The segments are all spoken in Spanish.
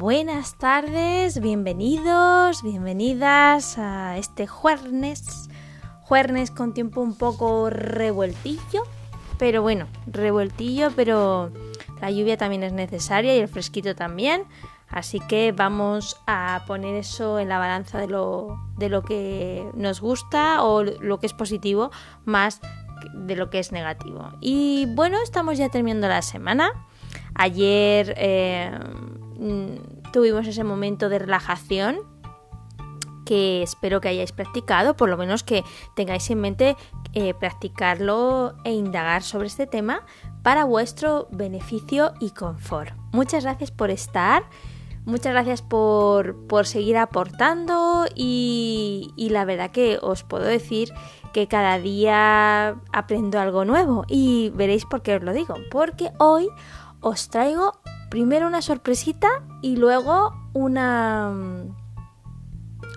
buenas tardes, bienvenidos, bienvenidas a este jueves, jueves con tiempo un poco revueltillo, pero bueno, revueltillo, pero la lluvia también es necesaria y el fresquito también, así que vamos a poner eso en la balanza de lo, de lo que nos gusta o lo que es positivo más de lo que es negativo. Y bueno, estamos ya terminando la semana. Ayer eh, tuvimos ese momento de relajación que espero que hayáis practicado, por lo menos que tengáis en mente eh, practicarlo e indagar sobre este tema para vuestro beneficio y confort. Muchas gracias por estar. Muchas gracias por, seguir aportando y, y, la verdad que os puedo decir que cada día aprendo algo nuevo y veréis por qué os lo digo. Porque hoy os traigo primero una sorpresita y luego una,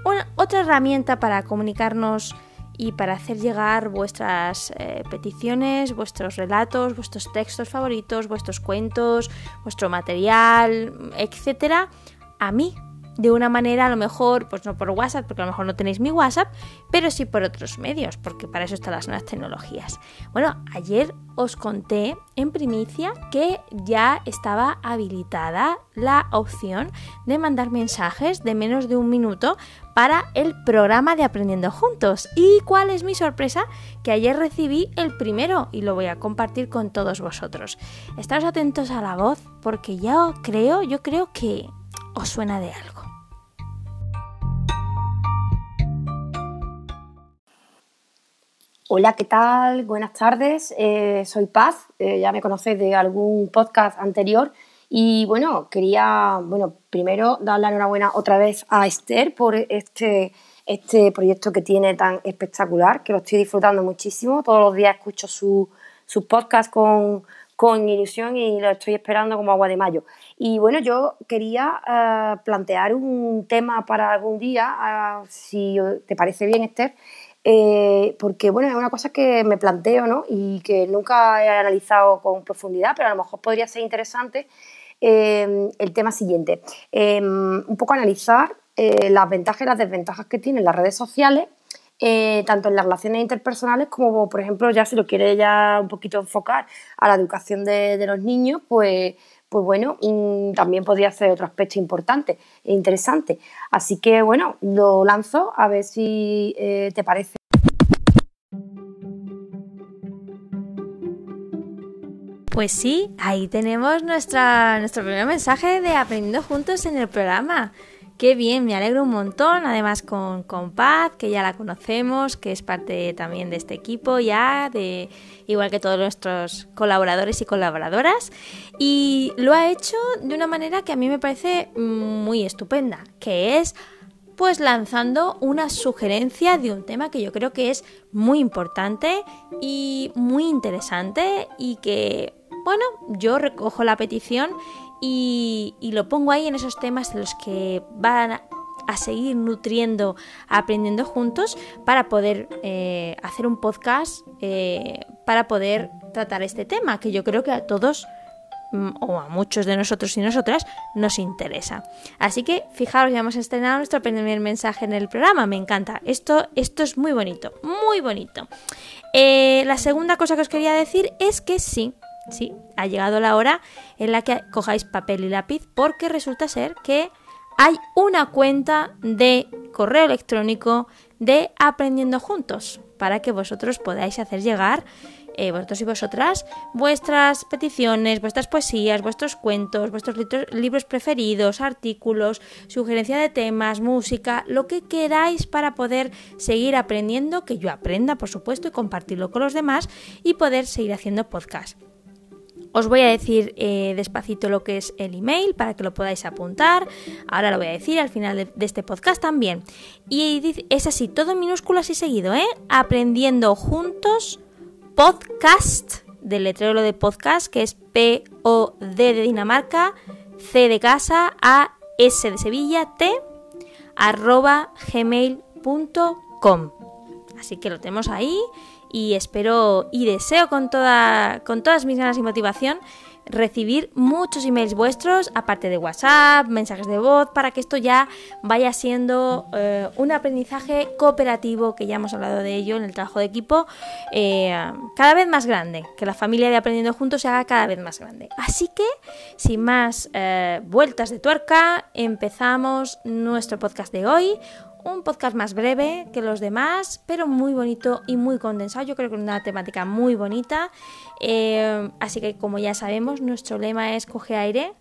una otra herramienta para comunicarnos y para hacer llegar vuestras eh, peticiones, vuestros relatos, vuestros textos favoritos, vuestros cuentos, vuestro material, etcétera, a mí, de una manera a lo mejor, pues no por WhatsApp, porque a lo mejor no tenéis mi WhatsApp, pero sí por otros medios, porque para eso están las nuevas tecnologías. Bueno, ayer os conté en primicia que ya estaba habilitada la opción de mandar mensajes de menos de un minuto para el programa de Aprendiendo Juntos. ¿Y cuál es mi sorpresa? Que ayer recibí el primero y lo voy a compartir con todos vosotros. Estaros atentos a la voz porque yo creo, yo creo que os suena de algo. Hola, ¿qué tal? Buenas tardes. Eh, soy Paz, eh, ya me conocéis de algún podcast anterior. Y bueno, quería, bueno, primero dar la enhorabuena otra vez a Esther por este, este proyecto que tiene tan espectacular, que lo estoy disfrutando muchísimo. Todos los días escucho su, su podcast con, con ilusión y lo estoy esperando como agua de mayo. Y bueno, yo quería eh, plantear un tema para algún día, si te parece bien, Esther, eh, porque bueno, es una cosa que me planteo ¿no? y que nunca he analizado con profundidad, pero a lo mejor podría ser interesante eh, el tema siguiente. Em, un poco analizar eh, las ventajas y las desventajas que tienen las redes sociales, tanto en las relaciones interpersonales como, por ejemplo, ya si lo quiere ya un poquito enfocar a la educación de, de los niños, pues pues bueno, también podría ser otro aspecto importante e interesante. Así que bueno, lo lanzo a ver si eh, te parece. Pues sí, ahí tenemos nuestra, nuestro primer mensaje de Aprendiendo Juntos en el programa. Qué bien, me alegro un montón, además con, con Paz, que ya la conocemos, que es parte también de este equipo ya, de igual que todos nuestros colaboradores y colaboradoras, y lo ha hecho de una manera que a mí me parece muy estupenda, que es pues lanzando una sugerencia de un tema que yo creo que es muy importante y muy interesante y que, bueno, yo recojo la petición y, lo pongo ahí en esos temas en los que van a, seguir nutriendo, aprendiendo juntos para poder eh, hacer un podcast, eh, para poder tratar este tema, que yo creo que a todos mm, o a muchos de nosotros y nosotras nos interesa. Así que fijaros, ya hemos estrenado nuestro primer mensaje en el programa, me encanta. Esto, esto es muy bonito, muy bonito. Eh, la segunda cosa que os quería decir es que sí, Sí, ha llegado la hora en la que cojáis papel y lápiz porque resulta ser que hay una cuenta de correo electrónico de Aprendiendo Juntos para que vosotros podáis hacer llegar, eh, vosotros y vosotras, vuestras peticiones, vuestras poesías, vuestros cuentos, vuestros libros preferidos, artículos, sugerencia de temas, música, lo que queráis para poder seguir aprendiendo, que yo aprenda, por supuesto, y compartirlo con los demás y poder seguir haciendo podcast. Os voy a decir eh, despacito lo que es el email para que lo podáis apuntar. Ahora lo voy a decir al final de, este podcast también. Y es así, todo en minúsculas y seguido, ¿eh? Aprendiendo juntos podcast, del letrero de podcast, que es P-O-D de Dinamarca, C de casa, A, S de Sevilla, T, arroba gmail.com. Así que lo tenemos ahí y espero y deseo con, toda, con todas mis ganas y motivación recibir muchos emails vuestros, aparte de WhatsApp, mensajes de voz, para que esto ya vaya siendo eh, un aprendizaje cooperativo, que ya hemos hablado de ello en el trabajo de equipo, eh, cada vez más grande, que la familia de Aprendiendo Juntos se haga cada vez más grande. Así que, sin más eh, vueltas de tuerca, empezamos nuestro podcast de hoy un podcast más breve que los demás, pero muy bonito y muy condensado. Yo creo que una temática muy bonita. Eh, así que como ya sabemos, nuestro lema es coge aire,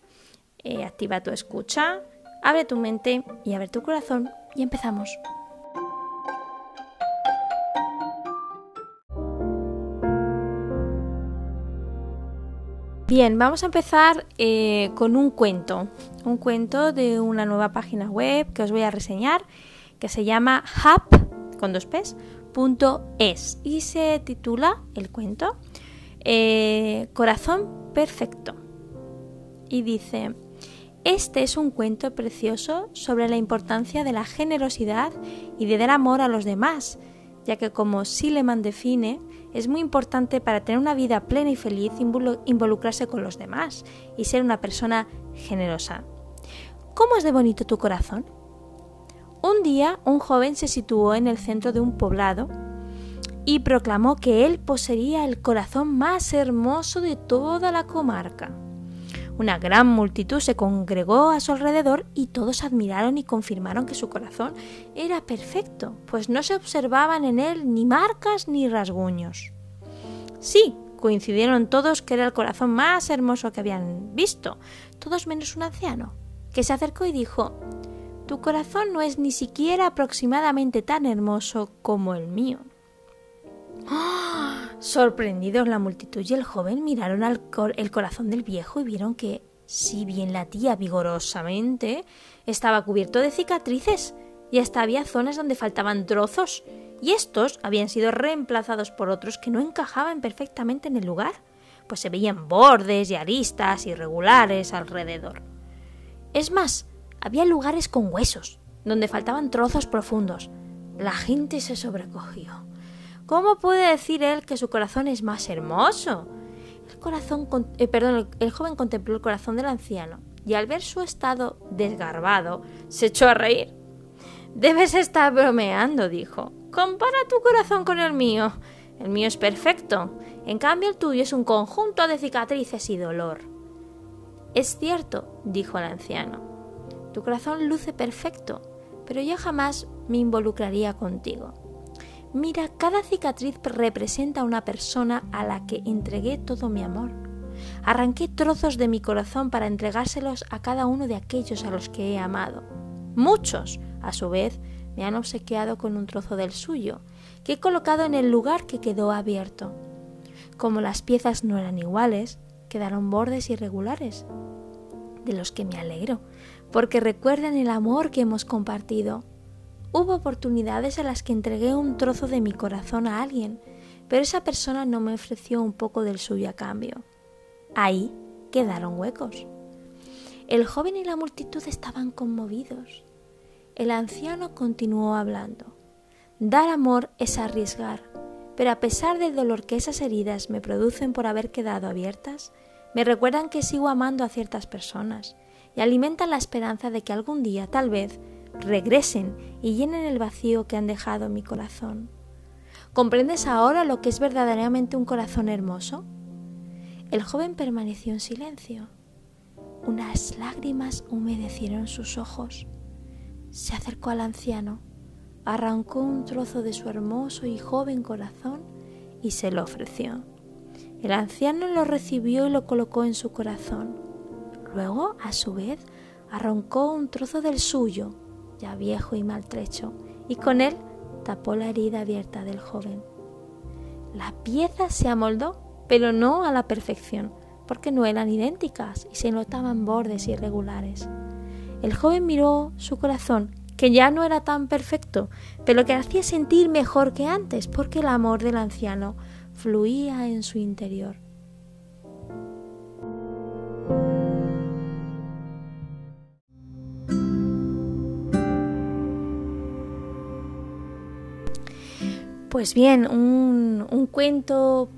eh, activa tu escucha, abre tu mente y abre tu corazón y empezamos. Bien, vamos a empezar eh, con un cuento, un cuento de una nueva página web que os voy a reseñar que se llama hub con dos y se titula el cuento eh, Corazón Perfecto. Y dice, este es un cuento precioso sobre la importancia de la generosidad y de dar amor a los demás, ya que como Sileman define, es muy importante para tener una vida plena y feliz involucrarse con los demás y ser una persona generosa. ¿Cómo es de bonito tu corazón? Un día un joven se situó en el centro de un poblado y proclamó que él poseía el corazón más hermoso de toda la comarca. Una gran multitud se congregó a su alrededor y todos admiraron y confirmaron que su corazón era perfecto, pues no se observaban en él ni marcas ni rasguños. Sí, coincidieron todos que era el corazón más hermoso que habían visto, todos menos un anciano, que se acercó y dijo tu corazón no es ni siquiera aproximadamente tan hermoso como el mío. ¡Ah! Sorprendidos la multitud y el joven miraron al el corazón del viejo y vieron que, si bien latía vigorosamente, estaba cubierto de cicatrices y hasta había zonas donde faltaban trozos, y estos habían sido reemplazados por otros que no encajaban perfectamente en el lugar, pues se veían bordes y aristas irregulares alrededor. Es más, había lugares con huesos, donde faltaban trozos profundos. La gente se sobrecogió. ¿Cómo puede decir él que su corazón es más hermoso? El corazón, eh, perdón, el, joven contempló el corazón del anciano y al ver su estado desgarbado, se echó a reír. Debes estar bromeando, dijo. Compara tu corazón con el mío. El mío es perfecto. En cambio, el tuyo es un conjunto de cicatrices y dolor. Es cierto, dijo el anciano. Tu corazón luce perfecto, pero yo jamás me involucraría contigo. Mira, cada cicatriz representa a una persona a la que entregué todo mi amor. Arranqué trozos de mi corazón para entregárselos a cada uno de aquellos a los que he amado. Muchos, a su vez, me han obsequiado con un trozo del suyo, que he colocado en el lugar que quedó abierto. Como las piezas no eran iguales, quedaron bordes irregulares, de los que me alegro, porque recuerdan el amor que hemos compartido. Hubo oportunidades en las que entregué un trozo de mi corazón a alguien, pero esa persona no me ofreció un poco del suyo a cambio. Ahí quedaron huecos. El joven y la multitud estaban conmovidos. El anciano continuó hablando. Dar amor es arriesgar, pero a pesar del dolor que esas heridas me producen por haber quedado abiertas, me recuerdan que sigo amando a ciertas personas y alimentan la esperanza de que algún día, tal vez, regresen y llenen el vacío que han dejado en mi corazón. ¿Comprendes ahora lo que es verdaderamente un corazón hermoso? El joven permaneció en silencio. Unas lágrimas humedecieron sus ojos. Se acercó al anciano, arrancó un trozo de su hermoso y joven corazón y se lo ofreció. El anciano lo recibió y lo colocó en su corazón. Luego, a su vez, arrancó un trozo del suyo, ya viejo y maltrecho, y con él tapó la herida abierta del joven. La pieza se amoldó, pero no a la perfección, porque no eran idénticas y se notaban bordes irregulares. El joven miró su corazón, que ya no era tan perfecto, pero que hacía sentir mejor que antes, porque el amor del anciano fluía en su interior. Pues bien, un, cuento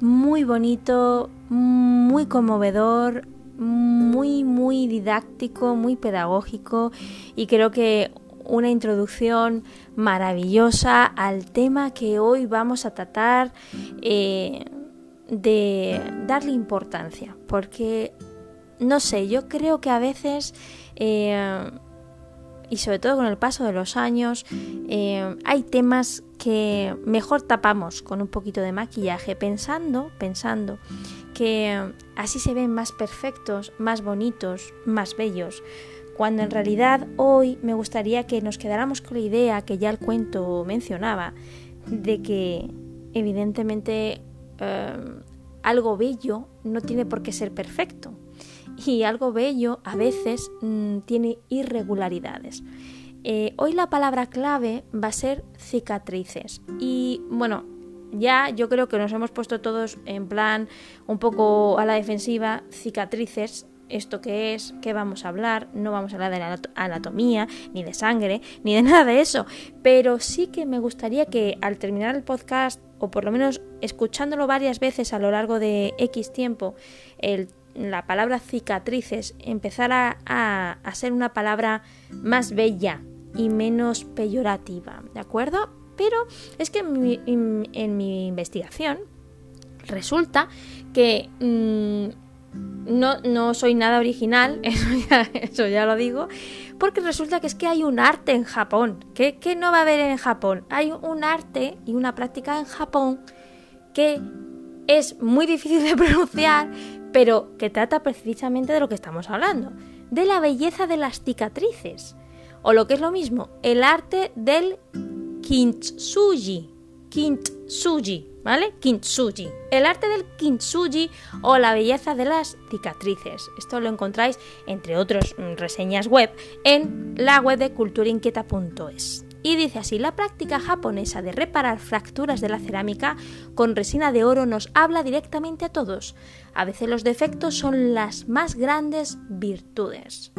muy bonito, muy conmovedor, muy, muy didáctico, muy pedagógico y creo que una introducción maravillosa al tema que hoy vamos a tratar eh, de darle importancia, porque no sé, yo creo que a veces eh, y sobre todo con el paso de los años eh, hay temas que mejor tapamos con un poquito de maquillaje pensando, pensando que así se ven más perfectos, más bonitos, más bellos, cuando en realidad hoy me gustaría que nos quedáramos con la idea que ya el cuento mencionaba, de que evidentemente eh, algo bello no tiene por qué ser perfecto y algo bello a veces mm, tiene irregularidades. Eh, hoy la palabra clave va a ser cicatrices. Y bueno, ya yo creo que nos hemos puesto todos en plan un poco a la defensiva, cicatrices, esto que es, qué vamos a hablar, no vamos a hablar de la anatomía, ni de sangre, ni de nada de eso, pero sí que me gustaría que al terminar el podcast, o por lo menos escuchándolo varias veces a lo largo de X tiempo, la palabra cicatrices empezara a, a ser una palabra más bella y menos peyorativa, ¿de acuerdo? Pero es que en mi, investigación resulta que mm, no, no, soy nada original, eso ya, lo digo, porque resulta que es que hay un arte en Japón. ¿Qué, no va a haber en Japón? Hay un arte y una práctica en Japón que es muy difícil de pronunciar, pero que trata precisamente de lo que estamos hablando, de la belleza de las cicatrices. O lo que es lo mismo, el arte del kintsugi. Kintsugi, ¿vale? Kintsugi. El arte del kintsugi o la belleza de las cicatrices. Esto lo encontráis, entre otras mm, reseñas web, en la web de culturainquieta.es. Y dice así, la práctica japonesa de reparar fracturas de la cerámica con resina de oro nos habla directamente a todos. A veces los defectos son las más grandes virtudes.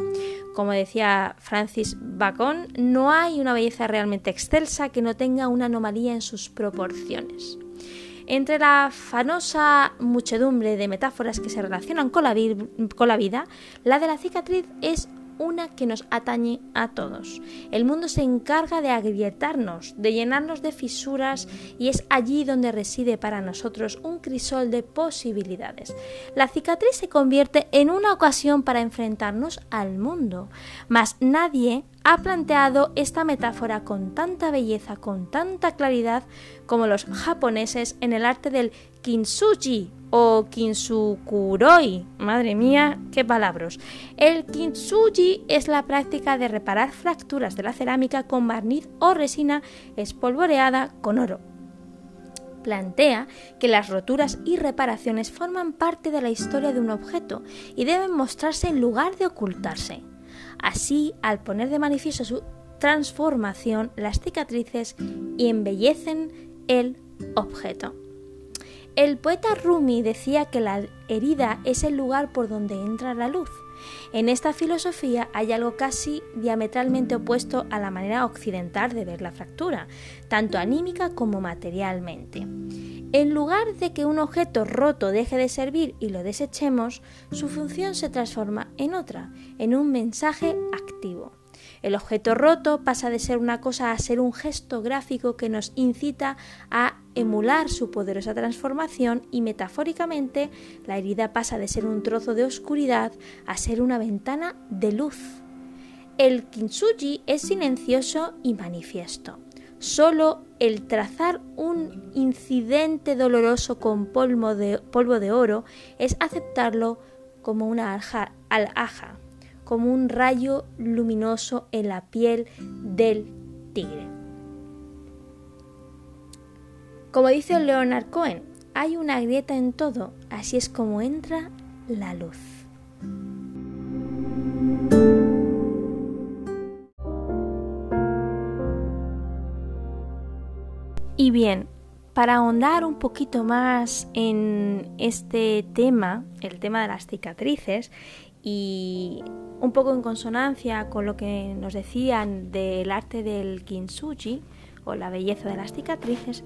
Como decía Francis Bacon, no hay una belleza realmente excelsa que no tenga una anomalía en sus proporciones. Entre la fanosa muchedumbre de metáforas que se relacionan con la, con la vida, la de la cicatriz es una que nos atañe a todos. El mundo se encarga de agrietarnos, de llenarnos de fisuras y es allí donde reside para nosotros un crisol de posibilidades. La cicatriz se convierte en una ocasión para enfrentarnos al mundo, mas nadie ha planteado esta metáfora con tanta belleza, con tanta claridad como los japoneses en el arte del kintsugi o kinsukuroi. Madre mía, qué palabras. El kintsugi es la práctica de reparar fracturas de la cerámica con barniz o resina espolvoreada con oro. Plantea que las roturas y reparaciones forman parte de la historia de un objeto y deben mostrarse en lugar de ocultarse. Así, al poner de manifiesto su transformación, las cicatrices embellecen el objeto. El poeta Rumi decía que la herida es el lugar por donde entra la luz. En esta filosofía hay algo casi diametralmente opuesto a la manera occidental de ver la fractura, tanto anímica como materialmente. En lugar de que un objeto roto deje de servir y lo desechemos, su función se transforma en otra, en un mensaje activo. El objeto roto pasa de ser una cosa a ser un gesto gráfico que nos incita a emular su poderosa transformación y metafóricamente la herida pasa de ser un trozo de oscuridad a ser una ventana de luz. El kintsugi es silencioso y manifiesto. Solo el trazar un incidente doloroso con polvo de, polvo de oro es aceptarlo como una alhaja como un rayo luminoso en la piel del tigre. Como dice Leonard Cohen, hay una grieta en todo, así es como entra la luz. Y bien, para ahondar un poquito más en este tema, el tema de las cicatrices, y un poco en consonancia con lo que nos decían del arte del kintsugi o la belleza de las cicatrices,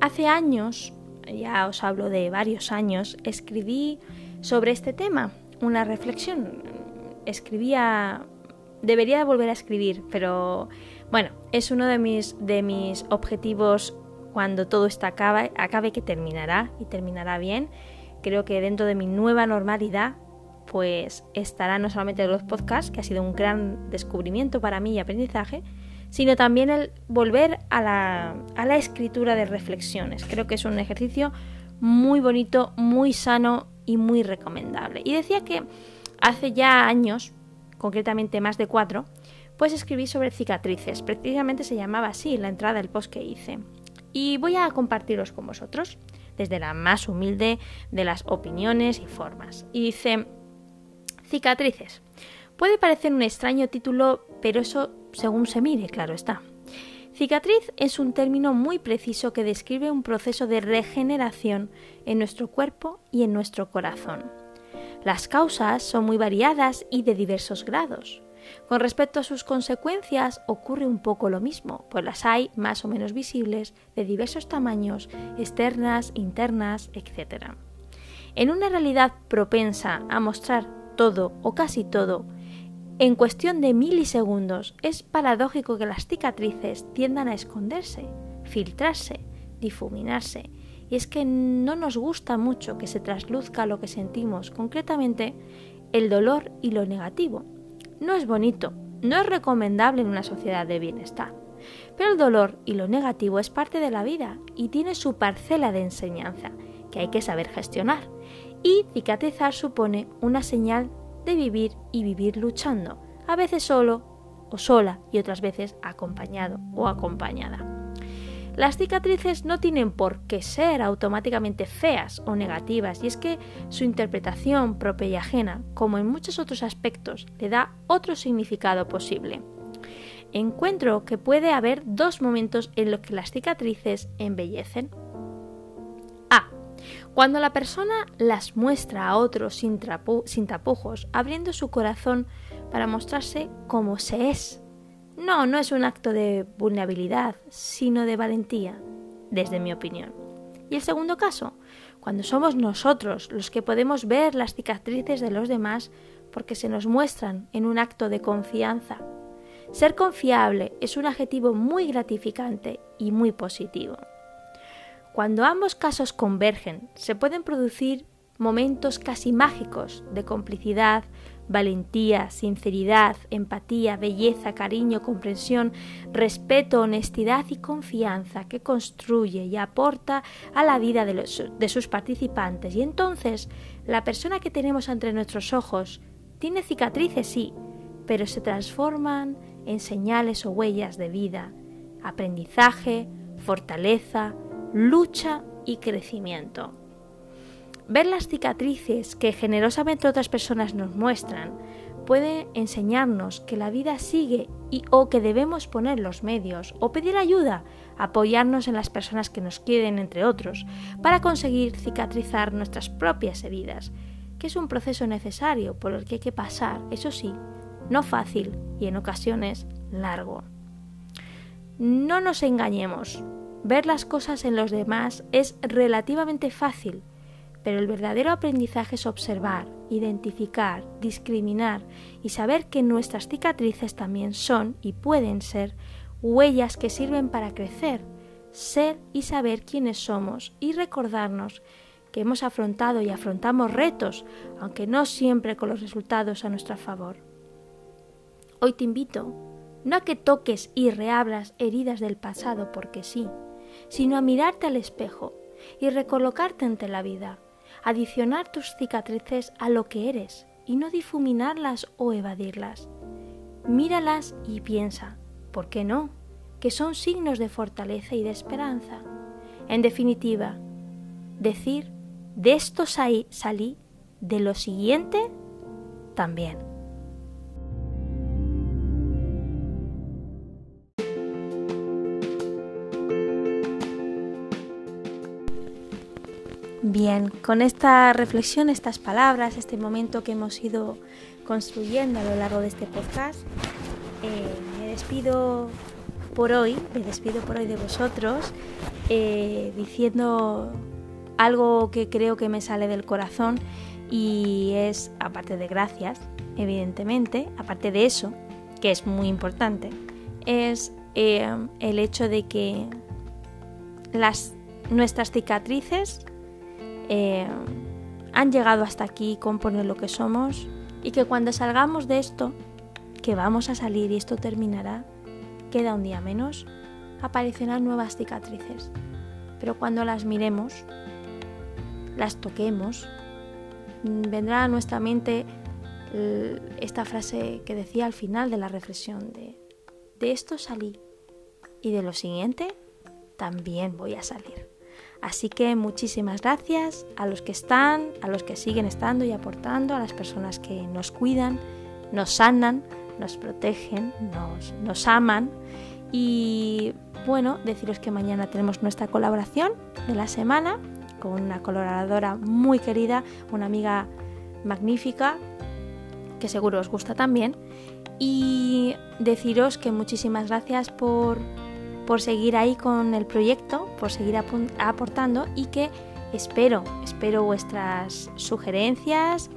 hace años ya os hablo de varios años, escribí sobre este tema, una reflexión. Escribía, debería volver a escribir, pero bueno, es uno de mis, de mis objetivos cuando todo esto acabe, acabe que terminará y terminará bien. Creo que dentro de mi nueva normalidad pues estará no solamente los podcasts, que ha sido un gran descubrimiento para mí y aprendizaje, sino también el volver a la, a la escritura de reflexiones. Creo que es un ejercicio muy bonito, muy sano y muy recomendable. Y decía que hace ya años, concretamente más de cuatro, pues escribí sobre cicatrices. Precisamente se llamaba así la entrada del post que hice. Y voy a compartirlos con vosotros, desde la más humilde de las opiniones y formas. Y dice, cicatrices. Puede parecer un extraño título, pero eso según se mire, claro está. Cicatriz es un término muy preciso que describe un proceso de regeneración en nuestro cuerpo y en nuestro corazón. Las causas son muy variadas y de diversos grados. Con respecto a sus consecuencias ocurre un poco lo mismo, pues las hay más o menos visibles, de diversos tamaños, externas, internas, etc. En una realidad propensa a mostrar todo o casi todo en cuestión de milisegundos, es paradójico que las cicatrices tiendan a esconderse, filtrarse, difuminarse, y es que no nos gusta mucho que se trasluzca lo que sentimos, concretamente el dolor y lo negativo. No es bonito, no es recomendable en una sociedad de bienestar. Pero el dolor y lo negativo es parte de la vida y tiene su parcela de enseñanza, que hay que saber gestionar. Y cicatrizar supone una señal de vivir y vivir luchando, a veces solo o sola y otras veces acompañado o acompañada. Las cicatrices no tienen por qué ser automáticamente feas o negativas y es que su interpretación propia y ajena, como en muchos otros aspectos, le da otro significado posible. Encuentro que puede haber dos momentos en los que las cicatrices embellecen. Cuando la persona las muestra a otros sin tapujos, abriendo su corazón para mostrarse como se es. No, no es un acto de vulnerabilidad, sino de valentía, desde mi opinión. Y el segundo caso, cuando somos nosotros los que podemos ver las cicatrices de los demás porque se nos muestran en un acto de confianza. Ser confiable es un adjetivo muy gratificante y muy positivo. Cuando ambos casos convergen, se pueden producir momentos casi mágicos de complicidad, valentía, sinceridad, empatía, belleza, cariño, comprensión, respeto, honestidad y confianza que construye y aporta a la vida de, de, sus participantes. Y entonces la persona que tenemos entre nuestros ojos tiene cicatrices, sí, pero se transforman en señales o huellas de vida, aprendizaje, fortaleza, lucha y crecimiento. Ver las cicatrices que generosamente otras personas nos muestran puede enseñarnos que la vida sigue y o que debemos poner los medios o pedir ayuda, apoyarnos en las personas que nos quieren, entre otros, para conseguir cicatrizar nuestras propias heridas, que es un proceso necesario por el que hay que pasar, eso sí, no fácil y en ocasiones largo. No nos engañemos, Ver las cosas en los demás es relativamente fácil, pero el verdadero aprendizaje es observar, identificar, discriminar y saber que nuestras cicatrices también son y pueden ser huellas que sirven para crecer, ser y saber quiénes somos y recordarnos que hemos afrontado y afrontamos retos, aunque no siempre con los resultados a nuestro favor. Hoy te invito no a que toques y reabras heridas del pasado porque sí, sino a mirarte al espejo y recolocarte ante la vida, adicionar tus cicatrices a lo que eres y no difuminarlas o evadirlas. Míralas y piensa, ¿por qué no? Que son signos de fortaleza y de esperanza. En definitiva, decir, de esto salí, de lo siguiente también. Bien, con esta reflexión, estas palabras, este momento que hemos ido construyendo a lo largo de este podcast, eh, me despido por hoy, me despido por hoy de vosotros, eh, diciendo algo que creo que me sale del corazón y es, aparte de gracias, evidentemente, aparte de eso, que es muy importante, es eh, el hecho de que nuestras cicatrices eh, han llegado hasta aquí con poner lo que somos y que cuando salgamos de esto, que vamos a salir y esto terminará, queda un día menos, aparecerán nuevas cicatrices. Pero cuando las miremos, las toquemos, vendrá a nuestra mente esta frase que decía al final de la reflexión de, de esto salí y de lo siguiente también voy a salir. Así que muchísimas gracias a los que están, a los que siguen estando y aportando, a las personas que nos cuidan, nos sanan, nos protegen, nos, nos aman. Y bueno, deciros que mañana tenemos nuestra colaboración de la semana con una colaboradora muy querida, una amiga magnífica que seguro os gusta también. Y deciros que muchísimas gracias por, por seguir ahí con el proyecto, por seguir aportando y que espero, espero vuestras sugerencias,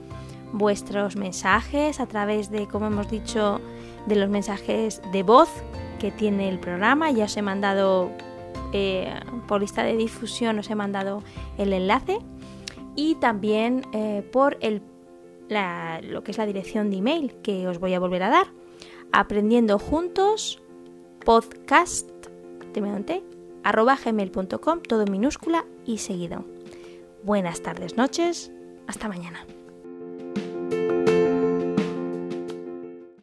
vuestros mensajes a través de, como hemos dicho, de los mensajes de voz que tiene el programa. Ya os he mandado eh, por lista de difusión, os he mandado el enlace y también eh, por el lo que es la dirección de email que os voy a volver a dar. Aprendiendo juntos podcast arroba gmail.com, todo minúscula y seguido. Buenas tardes, noches, hasta mañana.